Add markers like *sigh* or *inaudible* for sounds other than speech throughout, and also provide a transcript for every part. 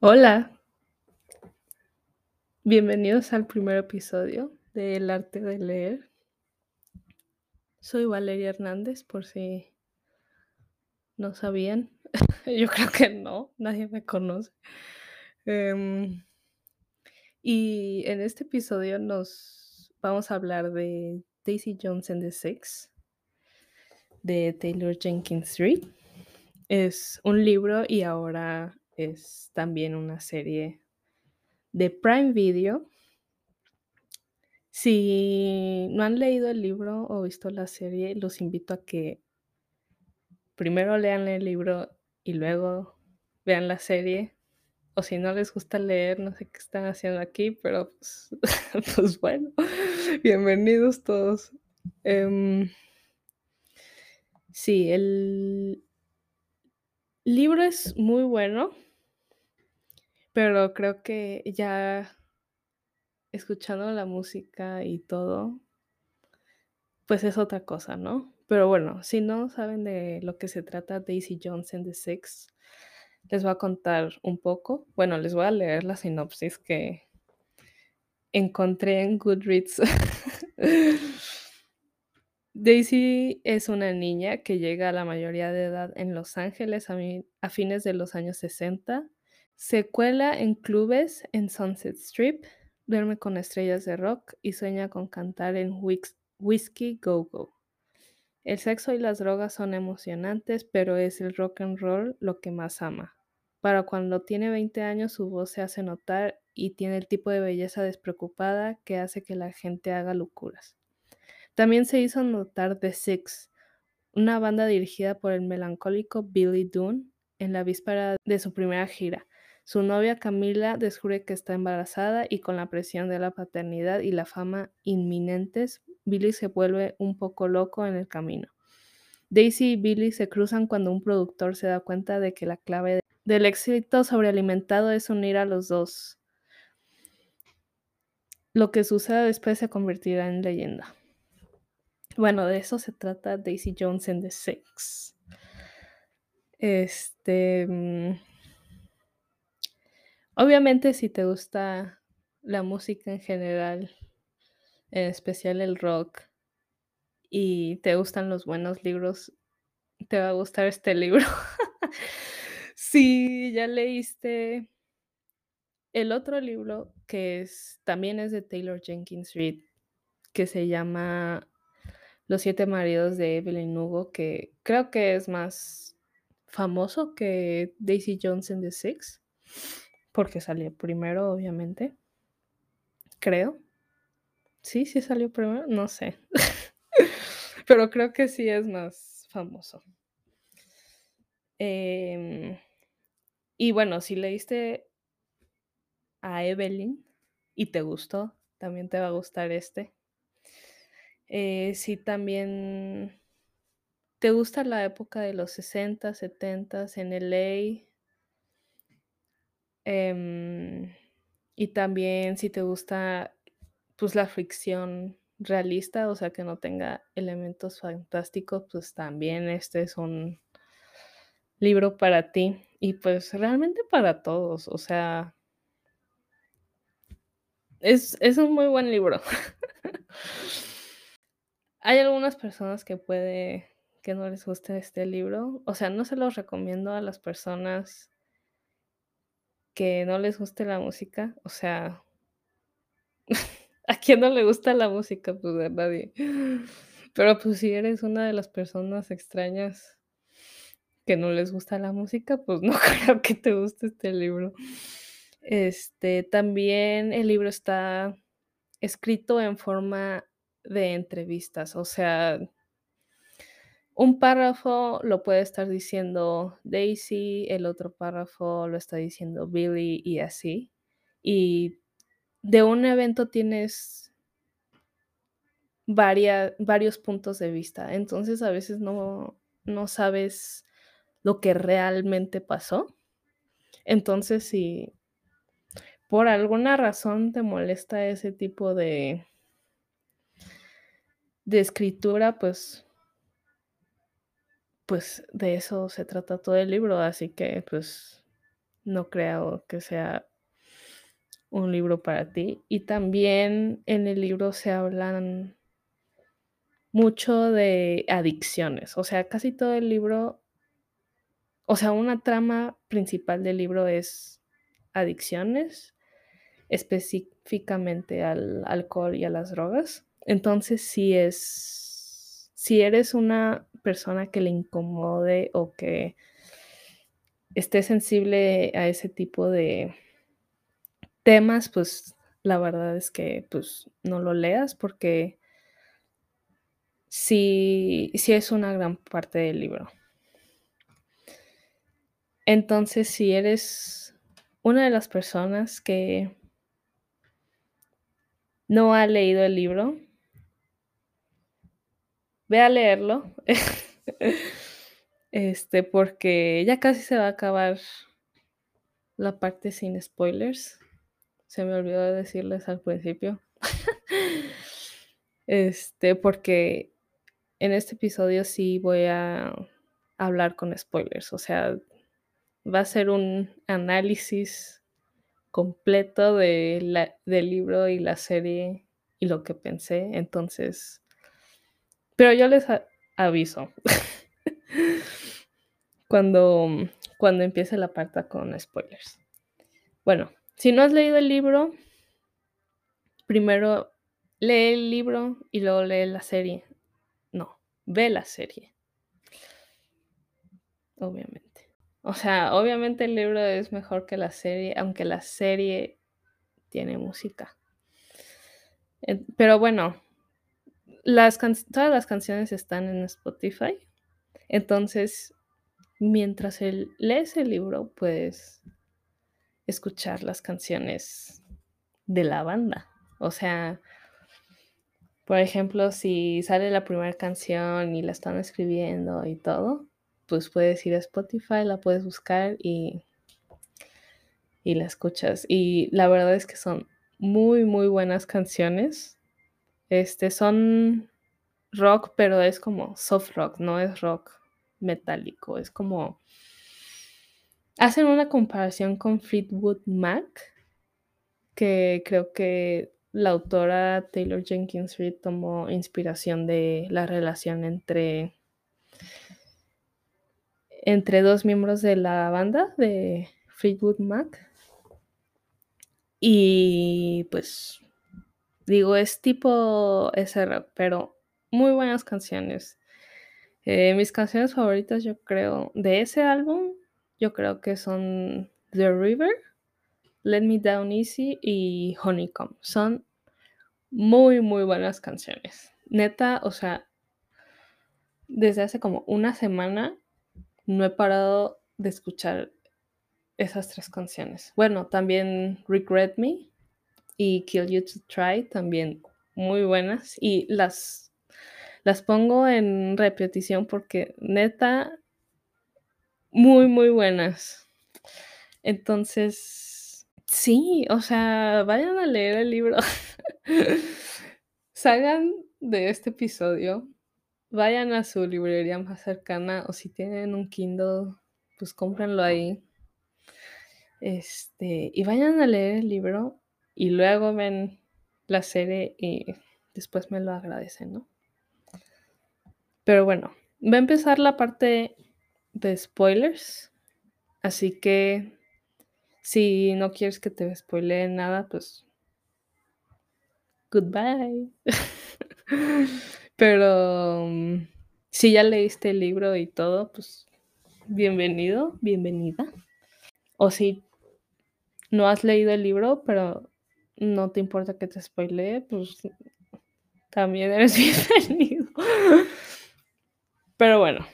Hola, bienvenidos al primer episodio de El arte de leer. Soy Valeria Hernández, por si no sabían. *laughs* Yo creo que no, nadie me conoce. Em, y en este episodio nos vamos a hablar de Daisy Jones and the Six de Taylor Jenkins Reid. Es un libro y ahora es también una serie de Prime Video. Si no han leído el libro o visto la serie, los invito a que primero lean el libro y luego vean la serie. O si no les gusta leer, no sé qué están haciendo aquí, pero pues, *laughs* pues bueno, *laughs* bienvenidos todos. Em, sí, el libro es muy bueno, pero creo que ya escuchando la música y todo, pues es otra cosa, ¿no? Pero bueno, si no saben de lo que se trata Daisy Jones and the Six, les voy a contar un poco. Bueno, les voy a leer la sinopsis que encontré en Goodreads. *laughs* Daisy es una niña que llega a la mayoría de edad en Los Ángeles a, a fines de los años 60. Se cuela en clubes en Sunset Strip, duerme con estrellas de rock y sueña con cantar en Whis- Whiskey Go Go. El sexo y las drogas son emocionantes, pero es el rock and roll lo que más ama. Para cuando tiene 20 años su voz se hace notar y tiene el tipo de belleza despreocupada que hace que la gente haga locuras. También se hizo notar The Six, una banda dirigida por el melancólico Billy Dunn en la víspera de su primera gira. Su novia Camila descubre que está embarazada y con la presión de la paternidad y la fama inminentes, Billy se vuelve un poco loco en el camino. Daisy y Billy se cruzan cuando un productor se da cuenta de que la clave del éxito sobrealimentado es unir a los dos. Lo que suceda después se convertirá en leyenda. Bueno, de eso se trata Daisy Jones and the Six. Este. Obviamente, si te gusta la música en general, en especial el rock, y te gustan los buenos libros, te va a gustar este libro. *laughs* Si ya leíste el otro libro, que es, también es de Taylor Jenkins Reid, que se llama Los siete maridos de Evelyn Hugo, que creo que es más famoso que Daisy Jones and the Six, porque salió primero, obviamente. Creo. Sí, sí salió primero, no sé. *laughs* Pero creo que sí es más famoso. Em, y bueno, si leíste a Evelyn y te gustó, también te va a gustar este. Eh, si también te gusta la época de los 60, 70 en LA. Em, y también si te gusta pues la ficción realista, o sea que no tenga elementos fantásticos, pues también este es un libro para ti y pues realmente para todos, o sea, es, es un muy buen libro. *laughs* Hay algunas personas que puede que no les guste este libro, o sea, no se los recomiendo a las personas que no les guste la música, o sea, *laughs* ¿a quién no le gusta la música? Pues a nadie. Pero pues si eres una de las personas extrañas que no les gusta la música, pues *laughs* no creo que te guste este libro. Este, también el libro está escrito en forma de entrevistas, o sea, un párrafo lo puede estar diciendo Daisy, el otro párrafo lo está diciendo Billy y así. Y de un evento tienes varios puntos de vista, entonces a veces no, no sabes lo que realmente pasó. Entonces, si por alguna razón te molesta ese tipo de, de escritura, pues, pues de eso se trata todo el libro, así que pues no creo que sea un libro para ti. Y también en el libro se hablan mucho de adicciones, o sea, casi todo el libro o sea, una trama principal del libro es adicciones, específicamente al alcohol y a las drogas. Entonces, si es, si eres una persona que le incomode o que esté sensible a ese tipo de temas, pues la verdad es que pues no lo leas porque sí, sí es una gran parte del libro. Entonces, si eres una de las personas que no ha leído el libro, ve a leerlo. *laughs* este, porque ya casi se va a acabar la parte sin spoilers. Se me olvidó decirles al principio. *laughs* este, porque en este episodio sí voy a hablar con spoilers. O sea, va a ser un análisis completo de la, del libro y la serie y lo que pensé. Entonces, pero yo les aviso *laughs* cuando, cuando empiece la parte con spoilers. Bueno, si no has leído el libro, primero lee el libro y luego lee la serie. No, ve la serie. Obviamente. O sea, obviamente el libro es mejor que la serie, aunque la serie tiene música. Pero bueno, las todas las canciones están en Spotify. Entonces, mientras lees el libro, puedes escuchar las canciones de la banda. O sea, por ejemplo, si sale la primera canción y la están escribiendo y todo, pues puedes ir a Spotify, la puedes buscar y, y la escuchas. Y la verdad es que son muy, muy buenas canciones. Este, son rock, pero es como soft rock, no es rock metálico, es como... Hacen una comparación con Fleetwood Mac, que creo que la autora Taylor Jenkins Reid tomó inspiración de la relación entre entre dos miembros de la banda de Fleetwood Mac. Y pues digo, es tipo ese rock, pero muy buenas canciones. Eh, mis canciones favoritas, yo creo, de ese álbum, yo creo que son The River, Let Me Down Easy y Honeycomb. Son muy, muy buenas canciones. Neta, o sea, desde hace como una semana no he parado de escuchar esas tres canciones. Bueno, también Regret Me y Kill You to Try, también muy buenas. Y las, las pongo en repetición porque neta, muy, muy buenas. Entonces, sí, o sea, vayan a leer el libro. *laughs* Salgan de este episodio vayan a su librería más cercana o si tienen un Kindle, pues cómprenlo ahí. Este, y vayan a leer el libro y luego ven la serie y después me lo agradecen, ¿no? Pero bueno, va a empezar la parte de spoilers. Así que si no quieres que te spoileen nada, pues goodbye. *laughs* Pero mm, si ya leíste el libro y todo, pues bienvenido, bienvenida. O si no has leído el libro, pero no te importa que te spoilee, pues también eres *laughs* bienvenido. Pero bueno.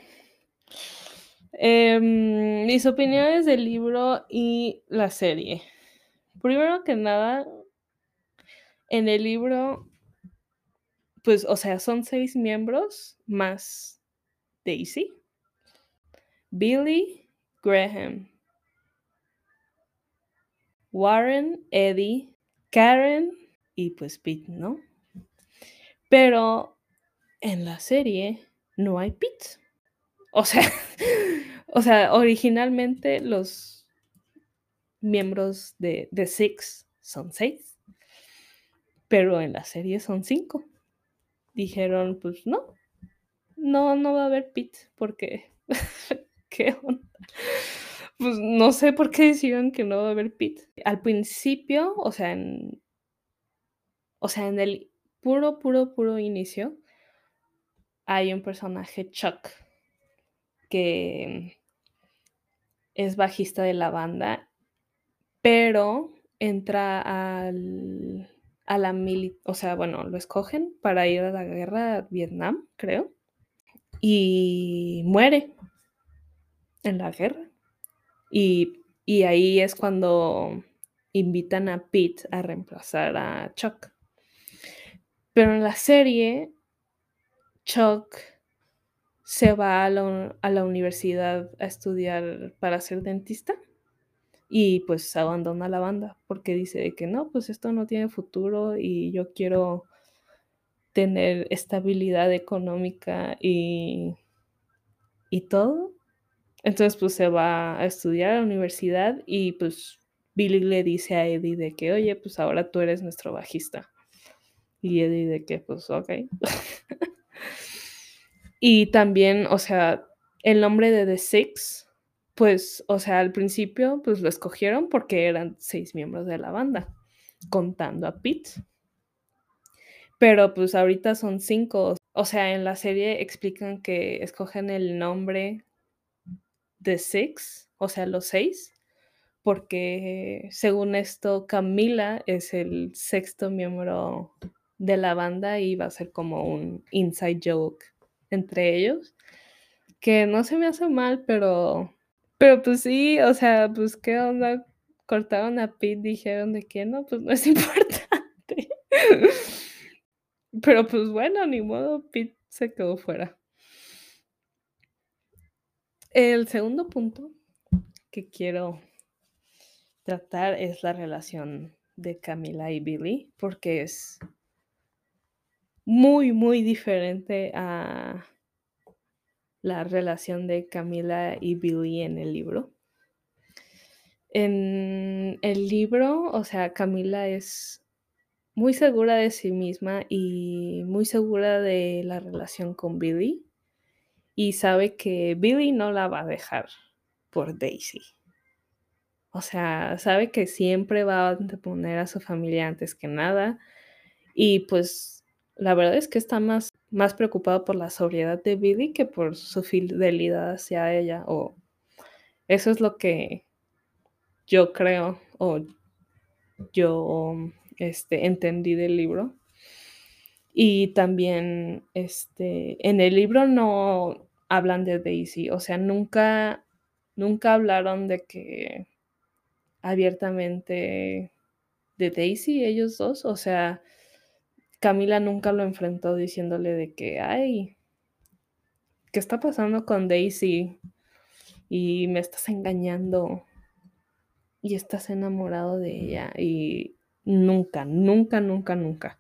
Em, mis opiniones del libro y la serie. Primero que nada, en el libro pues, o sea, son seis miembros más Daisy, Billy, Graham, Warren, Eddie, Karen y pues Pete, ¿no? Pero en la serie no hay Pete. O sea, *laughs* o sea, originalmente los miembros de The Six son seis, pero en la serie son cinco. Dijeron, pues no, no, no va a haber Pete, porque, *laughs* ¿qué onda? Pues no sé por qué decidieron que no va a haber Pete. Al principio, o sea, en, o sea, en el puro, puro, puro inicio, hay un personaje Chuck que es bajista de la banda, pero entra al, a la mili, o sea, bueno, lo escogen para ir a la guerra a Vietnam, creo, y muere en la guerra. Y, ahí es cuando invitan a Pete a reemplazar a Chuck. Pero en la serie, Chuck se va a la, universidad a estudiar para ser dentista y pues abandona la banda porque dice que no, pues esto no tiene futuro y yo quiero tener estabilidad económica y todo. Entonces pues se va a estudiar a la universidad y pues Billy le dice a Eddie de que, oye, pues ahora tú eres nuestro bajista. Y Eddie de que, pues, ok. *laughs* y también, o sea, el nombre de The Six, pues, o sea, al principio, pues lo escogieron porque eran seis miembros de la banda, contando a Pete. Pero pues ahorita son cinco. O sea, en la serie explican que escogen el nombre de Six, o sea, los seis, porque según esto, Camila es el sexto miembro de la banda y va a ser como un inside joke entre ellos, que no se me hace mal, pero, pero pues sí, o sea, pues qué onda, cortaron a Pete, dijeron de que no, pues no es *laughs* importante. pero pues bueno, ni modo, Pete se quedó fuera. El segundo punto que quiero tratar es la relación de Camila y Billy, porque es muy, muy diferente a la relación de Camila y Billy en el libro. En el libro, o sea, Camila es muy segura de sí misma y muy segura de la relación con Billy y sabe que Billy no la va a dejar por Daisy. O sea, sabe que siempre va a poner a su familia antes que nada y pues la verdad es que está más, más preocupado por la sobriedad de Billy que por su fidelidad hacia ella. O eso es lo que yo creo o yo este, entendí del libro. Y también este, en el libro no hablan de Daisy, o sea, nunca, nunca hablaron de que abiertamente de Daisy, ellos dos, o sea, Camila nunca lo enfrentó diciéndole de que, ay, ¿qué está pasando con Daisy? Y me estás engañando y estás enamorado de ella. Y nunca, nunca, nunca, nunca.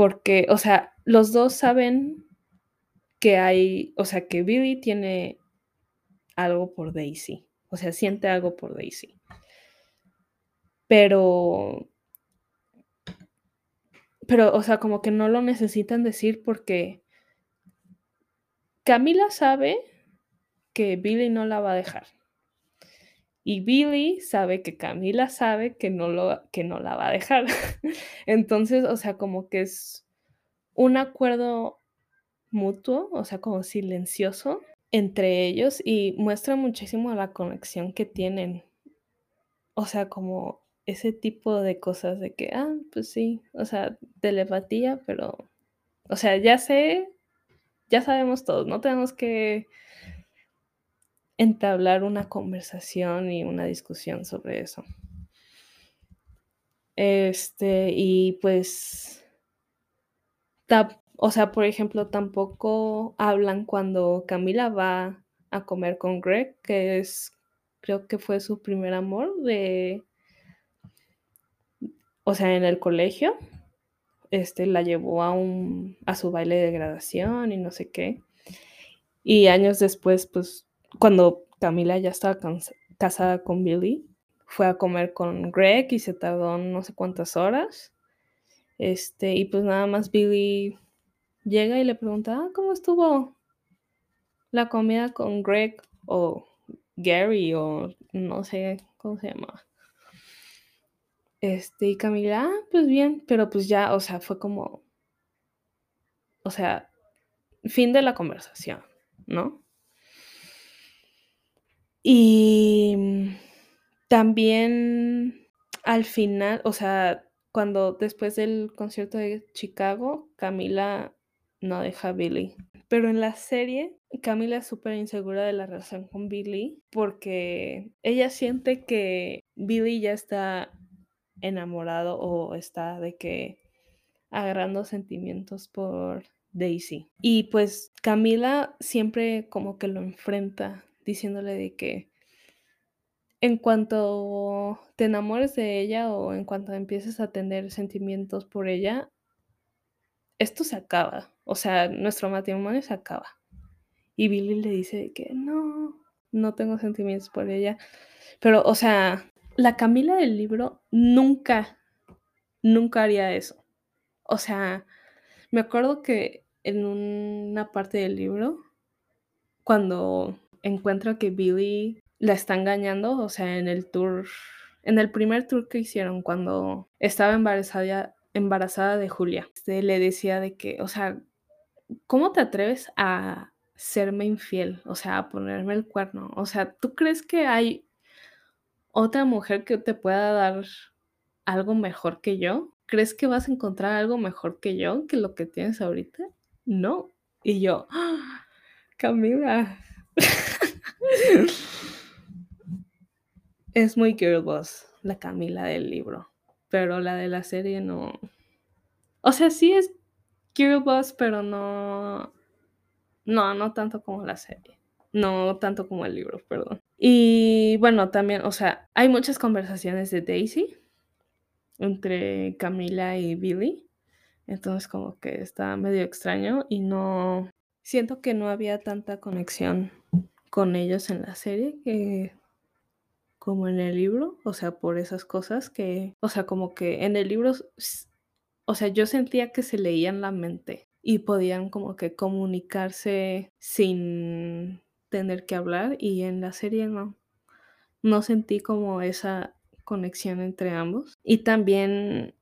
Porque, o sea, los dos saben que hay, o sea, que Billy tiene algo por Daisy. O sea, siente algo por Daisy. Pero pero, o sea, como que no lo necesitan decir porque Camila sabe que Billy no la va a dejar. Y Billy sabe que Camila sabe que no, lo, que no la va a dejar. *laughs* Entonces, o sea, como que es un acuerdo mutuo, o sea, como silencioso entre ellos y muestra muchísimo la conexión que tienen. O sea, como ese tipo de cosas de que, ah, pues sí, o sea, telepatía, pero, o sea, ya sé, ya sabemos todos, no tenemos que entablar una conversación y una discusión sobre eso. Este, y pues, o sea, por ejemplo, tampoco hablan cuando Camila va a comer con Greg, que es, creo que fue su primer amor de o sea, en el colegio, este, la llevó a, un, a su baile de graduación y no sé qué. Y años después, pues, cuando Camila ya estaba casada con Billy, fue a comer con Greg y se tardó no sé cuántas horas. Este, y pues nada más Billy llega y le pregunta, ah, ¿cómo estuvo la comida con Greg o Gary o no sé cómo se llamaba? Este, y Camila, ah, pues bien, pero pues ya, o sea, fue como, o sea, fin de la conversación, ¿no? Y también al final, o sea, cuando después del concierto de Chicago, Camila no deja a Billy. Pero en la serie, Camila es súper insegura de la relación con Billy porque ella siente que Billy ya está enamorado o está de que agarrando sentimientos por Daisy. Y pues Camila siempre como que lo enfrenta diciéndole de que en cuanto te enamores de ella o en cuanto empieces a tener sentimientos por ella, esto se acaba. O sea, nuestro matrimonio se acaba. Y Billy le dice que no, no tengo sentimientos por ella. Pero, o sea, la Camila del libro nunca, nunca haría eso. O sea, me acuerdo que en una parte del libro, cuando encuentra que Billy la está engañando, o sea, en el tour, en el primer tour que hicieron cuando estaba embarazada, embarazada de Julia, este, le decía de que, o sea, ¿cómo te atreves a serme infiel? O sea, a ponerme el cuerno. O sea, ¿tú crees que hay otra mujer que te pueda dar algo mejor que yo? ¿Crees que vas a encontrar algo mejor que yo, que lo que tienes ahorita? No. Y yo, ¡Ah! Camila. Es muy girl la Camila del libro, pero la de la serie no. O sea, sí es girl pero no. No, no tanto como la serie. No tanto como el libro, perdón. Y bueno, también, o sea, hay muchas conversaciones de Daisy entre Camila y Billy. Entonces como que está medio extraño y no... Siento que no había tanta conexión con ellos en la serie que como en el libro, o sea, por esas cosas que, o sea, como que en el libro, o sea, yo sentía que se leían la mente y podían como que comunicarse sin tener que hablar y en la serie no, no sentí como esa conexión entre ambos. Y también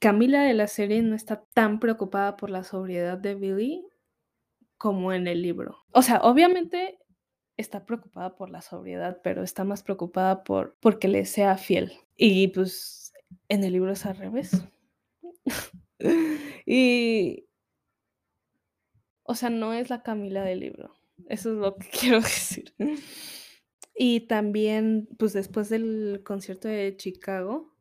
Camila de la serie no está tan preocupada por la sobriedad de Billy como en el libro. O sea, obviamente está preocupada por la sobriedad, pero está más preocupada por porque le sea fiel. Y pues en el libro es al revés. *laughs* y o sea, no es la Camila del libro. Eso es lo que *laughs* quiero decir. Y también, pues después del concierto de Chicago,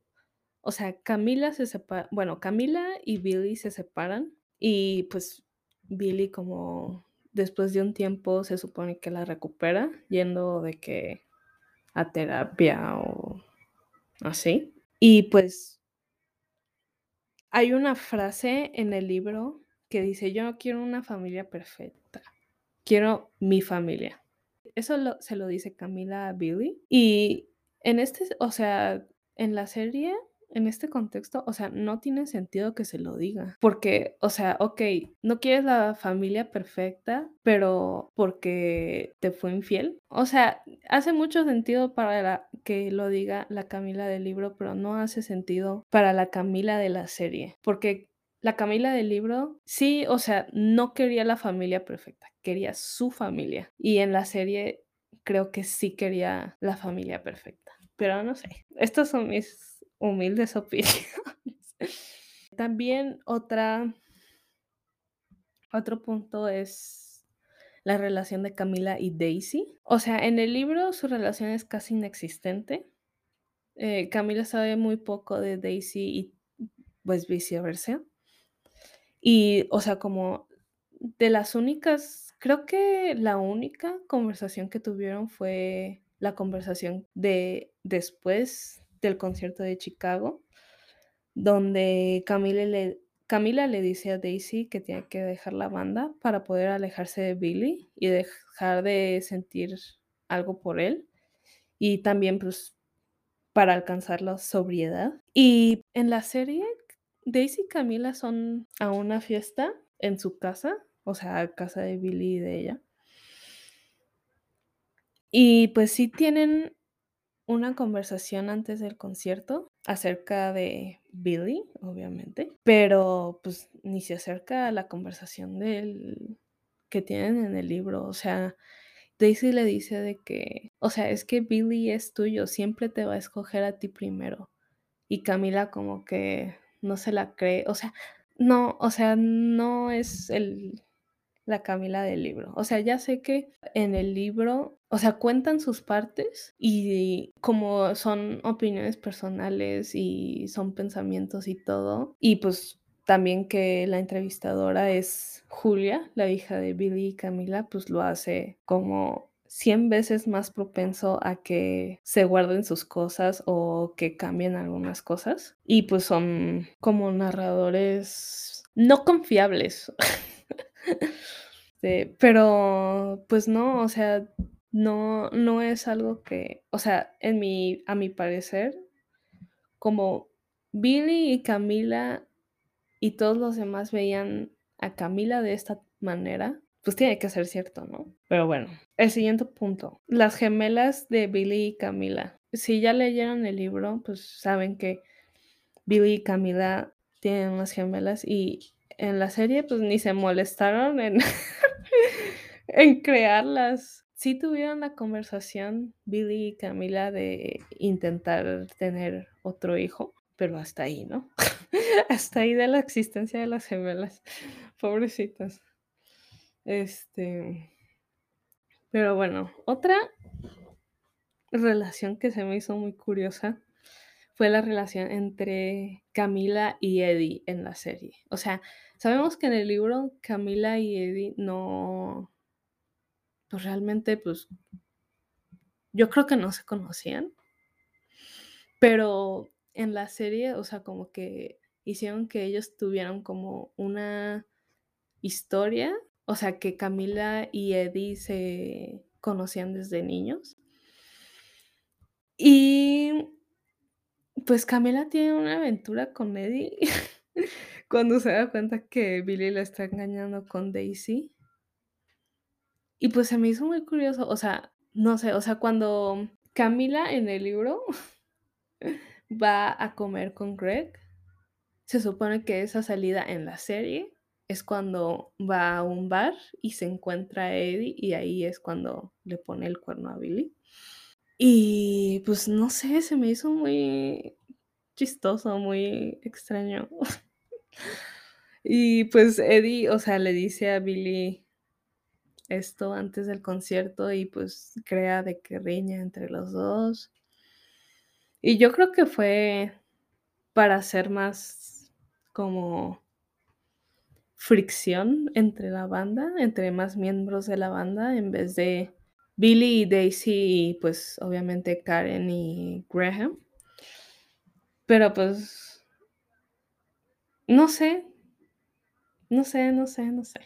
o sea, Camila se separa, bueno, Camila y Billy se separan y pues Billy como después de un tiempo se supone que la recupera yendo de que a terapia o así. Y pues hay una frase en el libro que dice, yo no quiero una familia perfecta, quiero mi familia. Eso se lo dice Camila a Billy. Y en este, o sea, en la serie en este contexto, o sea, no tiene sentido que se lo diga. Porque, o sea, ok, no quieres la familia perfecta, pero porque te fue infiel. O sea, hace mucho sentido para que lo diga la Camila del libro, pero no hace sentido para la Camila de la serie. Porque la Camila del libro, sí, o sea, no quería la familia perfecta, quería su familia. Y en la serie creo que sí quería la familia perfecta. Pero no sé, estos son mis humildes opiniones. *laughs* También otra, otro punto es la relación de Camila y Daisy. O sea, en el libro su relación es casi inexistente. Eh, Camila sabe muy poco de Daisy y pues viceversa. Y, o sea, como de las únicas, creo que la única conversación que tuvieron fue la conversación de después del concierto de Chicago, donde Camila le, Camila le dice a Daisy que tiene que dejar la banda para poder alejarse de Billy y dejar de sentir algo por él. Y también, pues, para alcanzar la sobriedad. Y en la serie, Daisy y Camila son a una fiesta en su casa, o sea, casa de Billy y de ella. Y pues sí tienen una conversación antes del concierto acerca de Billy, obviamente, pero pues ni se acerca a la conversación del que tienen en el libro, o sea, Daisy le dice de que, o sea, es que Billy es tuyo, siempre te va a escoger a ti primero. Y Camila como que no se la cree, o sea, no, o sea, no es el la Camila del libro. O sea, ya sé que en el libro, o sea, cuentan sus partes y como son opiniones personales y son pensamientos y todo, y pues también que la entrevistadora es Julia, la hija de Billy y Camila, pues lo hace como 100 veces más propenso a que se guarden sus cosas o que cambien algunas cosas. Y pues son como narradores no confiables. *laughs* Este, pero pues no, o sea, no, no es algo que, o sea, en mi, a mi parecer, como Billy y Camila y todos los demás veían a Camila de esta manera, pues tiene que ser cierto, ¿no? Pero bueno, el siguiente punto, las gemelas de Billy y Camila. Si ya leyeron el libro, pues saben que Billy y Camila tienen unas gemelas y en la serie pues ni se molestaron en, *laughs* en crearlas. Sí tuvieron la conversación Billy y Camila de intentar tener otro hijo, pero hasta ahí, ¿no? *laughs* hasta ahí de la existencia de las gemelas. Pobrecitas. Este. Pero bueno, otra relación que se me hizo muy curiosa fue la relación entre Camila y Eddie en la serie. O sea, sabemos que en el libro Camila y Eddie no, pues realmente, pues, yo creo que no se conocían, pero en la serie, o sea, como que hicieron que ellos tuvieran como una historia, o sea, que Camila y Eddie se conocían desde niños. Y pues Camila tiene una aventura con Eddie *laughs* cuando se da cuenta que Billy la está engañando con Daisy. Y pues se me hizo muy curioso, o sea, no sé, o sea, cuando Camila en el libro *laughs* va a comer con Greg, se supone que esa salida en la serie es cuando va a un bar y se encuentra a Eddie y ahí es cuando le pone el cuerno a Billy. Y pues no sé, se me hizo muy chistoso, muy extraño. *laughs* y pues Eddie, o sea, le dice a Billy esto antes del concierto y pues crea de que riña entre los dos. Y yo creo que fue para hacer más como fricción entre la banda, entre más miembros de la banda, en vez de Billy y Daisy y pues obviamente Karen y Graham. Pero pues, no sé, no sé, no sé, no sé.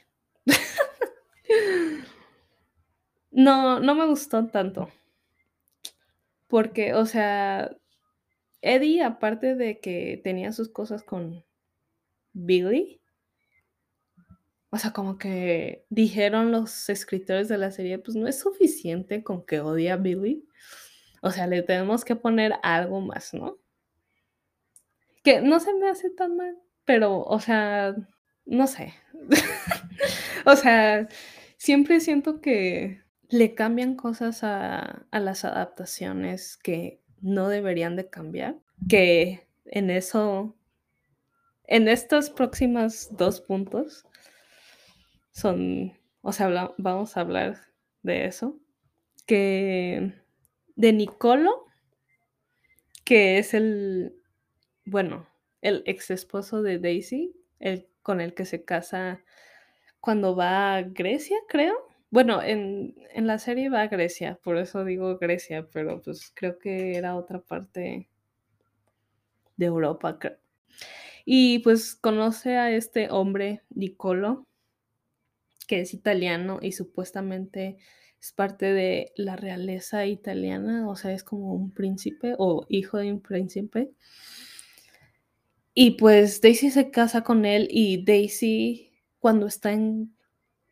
*laughs* No, no me gustó tanto. Porque, o sea, Eddie, aparte de que tenía sus cosas con Billy, o sea, como que dijeron los escritores de la serie, pues no es suficiente con que odia a Billy. O sea, le tenemos que poner algo más, ¿no? Que no se me hace tan mal, pero, o sea, no sé. *laughs* o sea, siempre siento que le cambian cosas a, a, las adaptaciones que no deberían de cambiar, que en eso, en estos próximos dos puntos, son, o sea, vamos a hablar de eso, que de Nicolo, que es el, bueno, el ex esposo de Daisy, el con el que se casa cuando va a Grecia, creo. Bueno, en, en, la serie va a Grecia, por eso digo Grecia, pero pues creo que era otra parte de Europa. Y pues conoce a este hombre, Nicolo, que es italiano y supuestamente es parte de la realeza italiana, o sea, es como un príncipe o hijo de un príncipe. Y pues Daisy se casa con él y Daisy cuando está en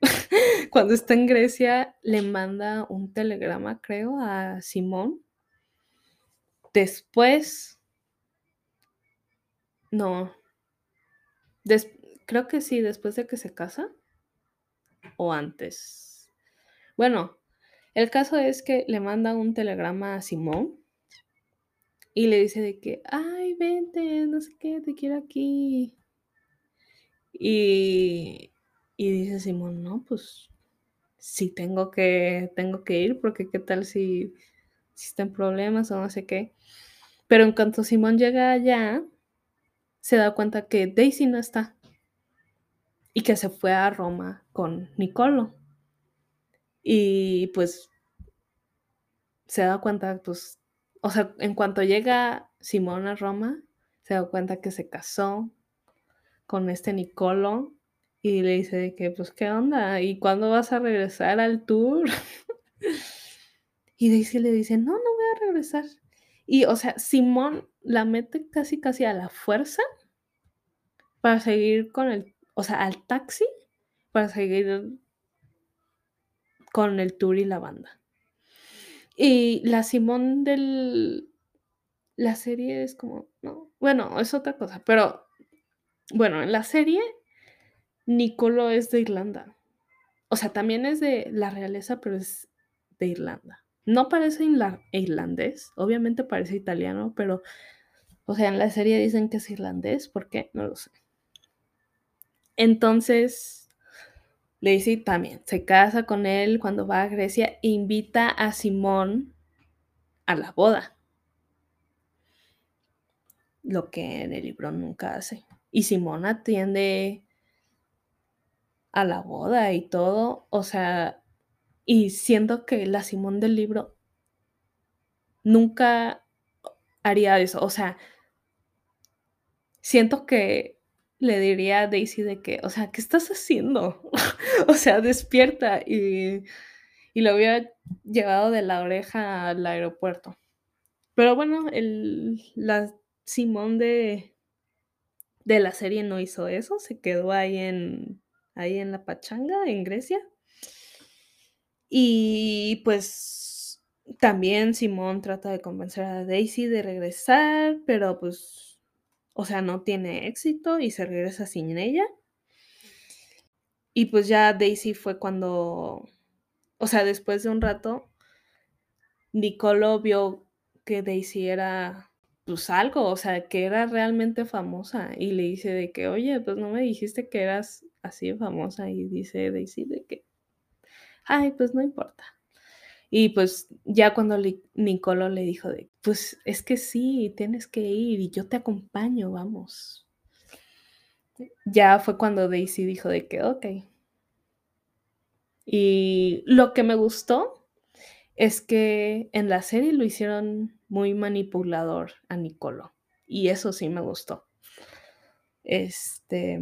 *laughs* cuando está en Grecia le manda un telegrama, creo, a Simón. Después no. Creo que sí, después de que se casa o antes. Bueno, el caso es que le manda un telegrama a Simón y le dice de que, ay, vente, no sé qué, te quiero aquí. Y, y dice Simón, no, pues sí tengo que, tengo que ir, porque qué tal si, si está problemas o no sé qué. Pero en cuanto Simón llega allá, se da cuenta que Daisy no está y que se fue a Roma con Nicolo. Y pues se da cuenta, pues, o sea, en cuanto llega Simón a Roma, se da cuenta que se casó con este Nicolo y le dice que, pues, ¿qué onda? ¿Y cuándo vas a regresar al tour? *laughs* y Daisy le dice, no, no voy a regresar. Y, o sea, Simón la mete casi, casi a la fuerza para seguir con el, o sea, al taxi, para seguir con el tour y la banda. Y la Simón del... La serie es como, no, bueno, es otra cosa, pero bueno, en la serie Nicolo es de Irlanda. O sea, también es de la realeza, pero es de Irlanda. No parece irlandés, obviamente parece italiano, pero, o sea, en la serie dicen que es irlandés, ¿por qué? No lo sé. Entonces, Lacey también se casa con él cuando va a Grecia e invita a Simón a la boda. Lo que en el libro nunca hace. Y Simón atiende a la boda y todo. O sea, y siento que la Simón del libro nunca haría eso. O sea, siento que le diría a Daisy de que, o sea, ¿qué estás haciendo? *laughs* o sea, despierta y, y lo hubiera llevado de la oreja al aeropuerto. Pero bueno, el, la Simón de, de la serie no hizo eso, se quedó ahí en, ahí en la pachanga, en Grecia. Y pues también Simón trata de convencer a Daisy de regresar, pero pues o sea, no tiene éxito y se regresa sin ella. Y pues ya Daisy fue cuando, o sea, después de un rato, Nicolo vio que Daisy era pues algo, o sea, que era realmente famosa y le dice de que, oye, pues no me dijiste que eras así famosa y dice Daisy de que, ay, pues no importa. Y pues ya cuando Nicolo le dijo de, pues es que sí, tienes que ir y yo te acompaño, vamos. Ya fue cuando Daisy dijo de que, ok. Y lo que me gustó es que en la serie lo hicieron muy manipulador a Nicolo. Y eso sí me gustó. Este.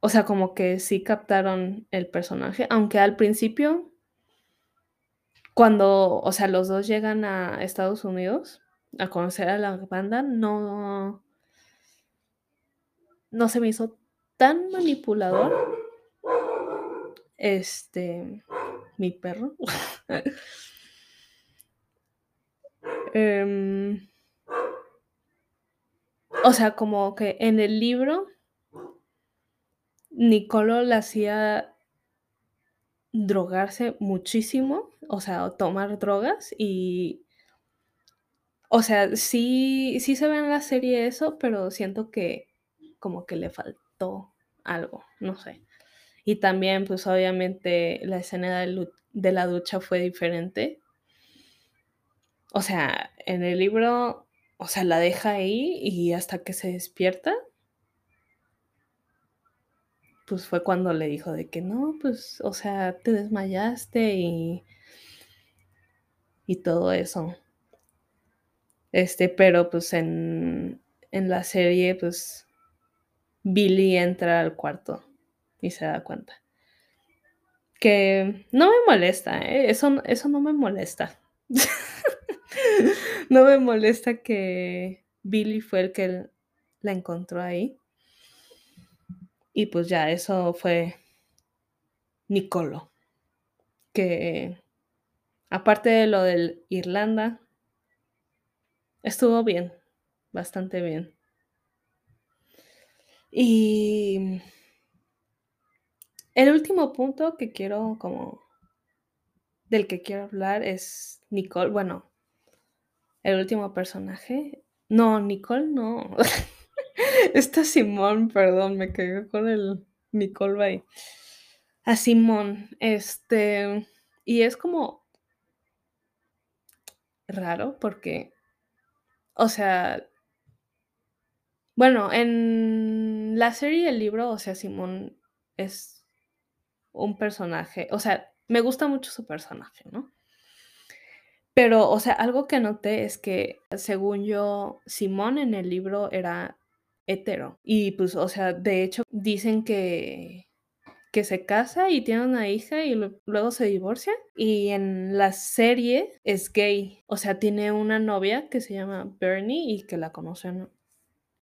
O sea, como que sí captaron el personaje, aunque al principio cuando, o sea, los dos llegan a Estados Unidos a conocer a la banda, no, no se me hizo tan manipulador. Este, mi perro. *laughs* Em, o sea, como que en el libro, Nicolo le hacía drogarse muchísimo, o sea, tomar drogas y, o sea, sí, sí se ve en la serie eso, pero siento que como que le faltó algo, no sé. Y también, pues obviamente la escena de, de la ducha fue diferente. O sea, en el libro, o sea, la deja ahí y hasta que se despierta, pues fue cuando le dijo de que no, pues, o sea, te desmayaste y, y todo eso. Este, pero pues en, en la serie, pues Billy entra al cuarto y se da cuenta. Que no me molesta, ¿eh? Eso eso no me molesta. *laughs* No me molesta que Billy fue el que la encontró ahí. Y pues ya, eso fue Nicolo. Que aparte de lo del Irlanda estuvo bien, bastante bien. Y el último punto que quiero como del que quiero hablar es Nicole, bueno, el último personaje. No, Nicole no. *laughs* *laughs* Está Simón, perdón, me quedé con el Nicole Bay. A Simón, este, y es como raro porque, o sea, bueno, en la serie y el libro, o sea, Simón es un personaje, o sea, me gusta mucho su personaje, ¿no? Pero, o sea, algo que noté es que, según yo, Simón en el libro era hetero. Y pues, o sea, de hecho, dicen que, que se casa y tiene una hija y luego se divorcia. Y en la serie es gay. O sea, tiene una novia que se llama Bernie y que la conocen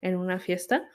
en una fiesta.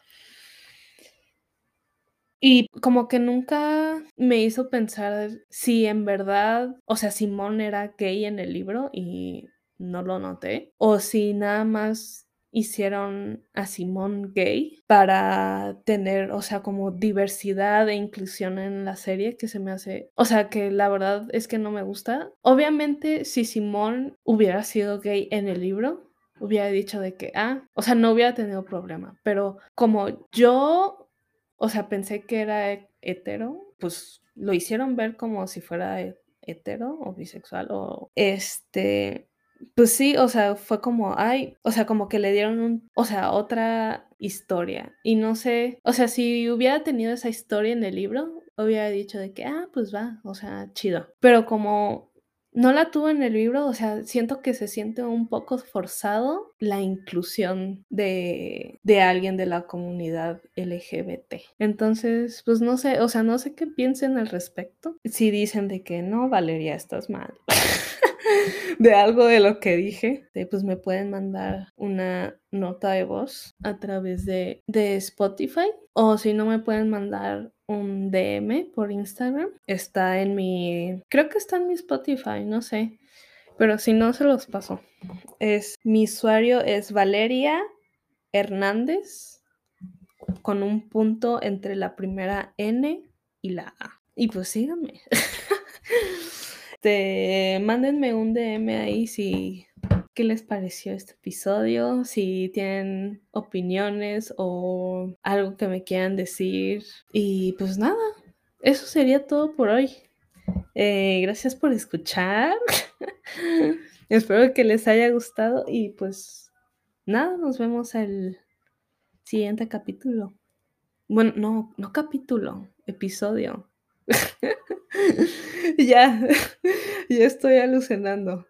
Y como que nunca me hizo pensar si en verdad, o sea, Simón era gay en el libro y no lo noté, o si nada más hicieron a Simón gay para tener, o sea, como diversidad e inclusión en la serie que se me hace, o sea, que la verdad es que no me gusta. Obviamente, si Simón hubiera sido gay en el libro, hubiera dicho de que, ah, o sea, no hubiera tenido problema, pero como yo o sea, pensé que era he- hetero, pues lo hicieron ver como si fuera he- hetero o bisexual o este, pues sí, o sea, fue como, ay, o sea, como que le dieron un, o sea, otra historia y no sé, o sea, si hubiera tenido esa historia en el libro, hubiera dicho de que, ah, pues va, o sea, chido, pero como no la tuvo en el libro, o sea, siento que se siente un poco forzado la inclusión de, de alguien de la comunidad LGBT. Entonces, pues no sé, o sea, no sé qué piensen al respecto. Si dicen de que no, Valeria, estás mal. *laughs* *laughs* de algo de lo que dije, pues me pueden mandar una nota de voz a través de, de Spotify o si no me pueden mandar un DM por Instagram. Está en mi, creo que está en mi Spotify, no sé, pero si no se los paso. Es mi usuario es Valeria Hernández con un punto entre la primera N y la A. Y pues síganme. *laughs* Este, mándenme un DM ahí si qué les pareció este episodio, si tienen opiniones o algo que me quieran decir. Y pues nada, eso sería todo por hoy. Eh, gracias por escuchar. *laughs* Espero que les haya gustado y pues nada, nos vemos el siguiente capítulo. Bueno, no, no capítulo, episodio. *laughs* ya, *laughs* ya estoy alucinando.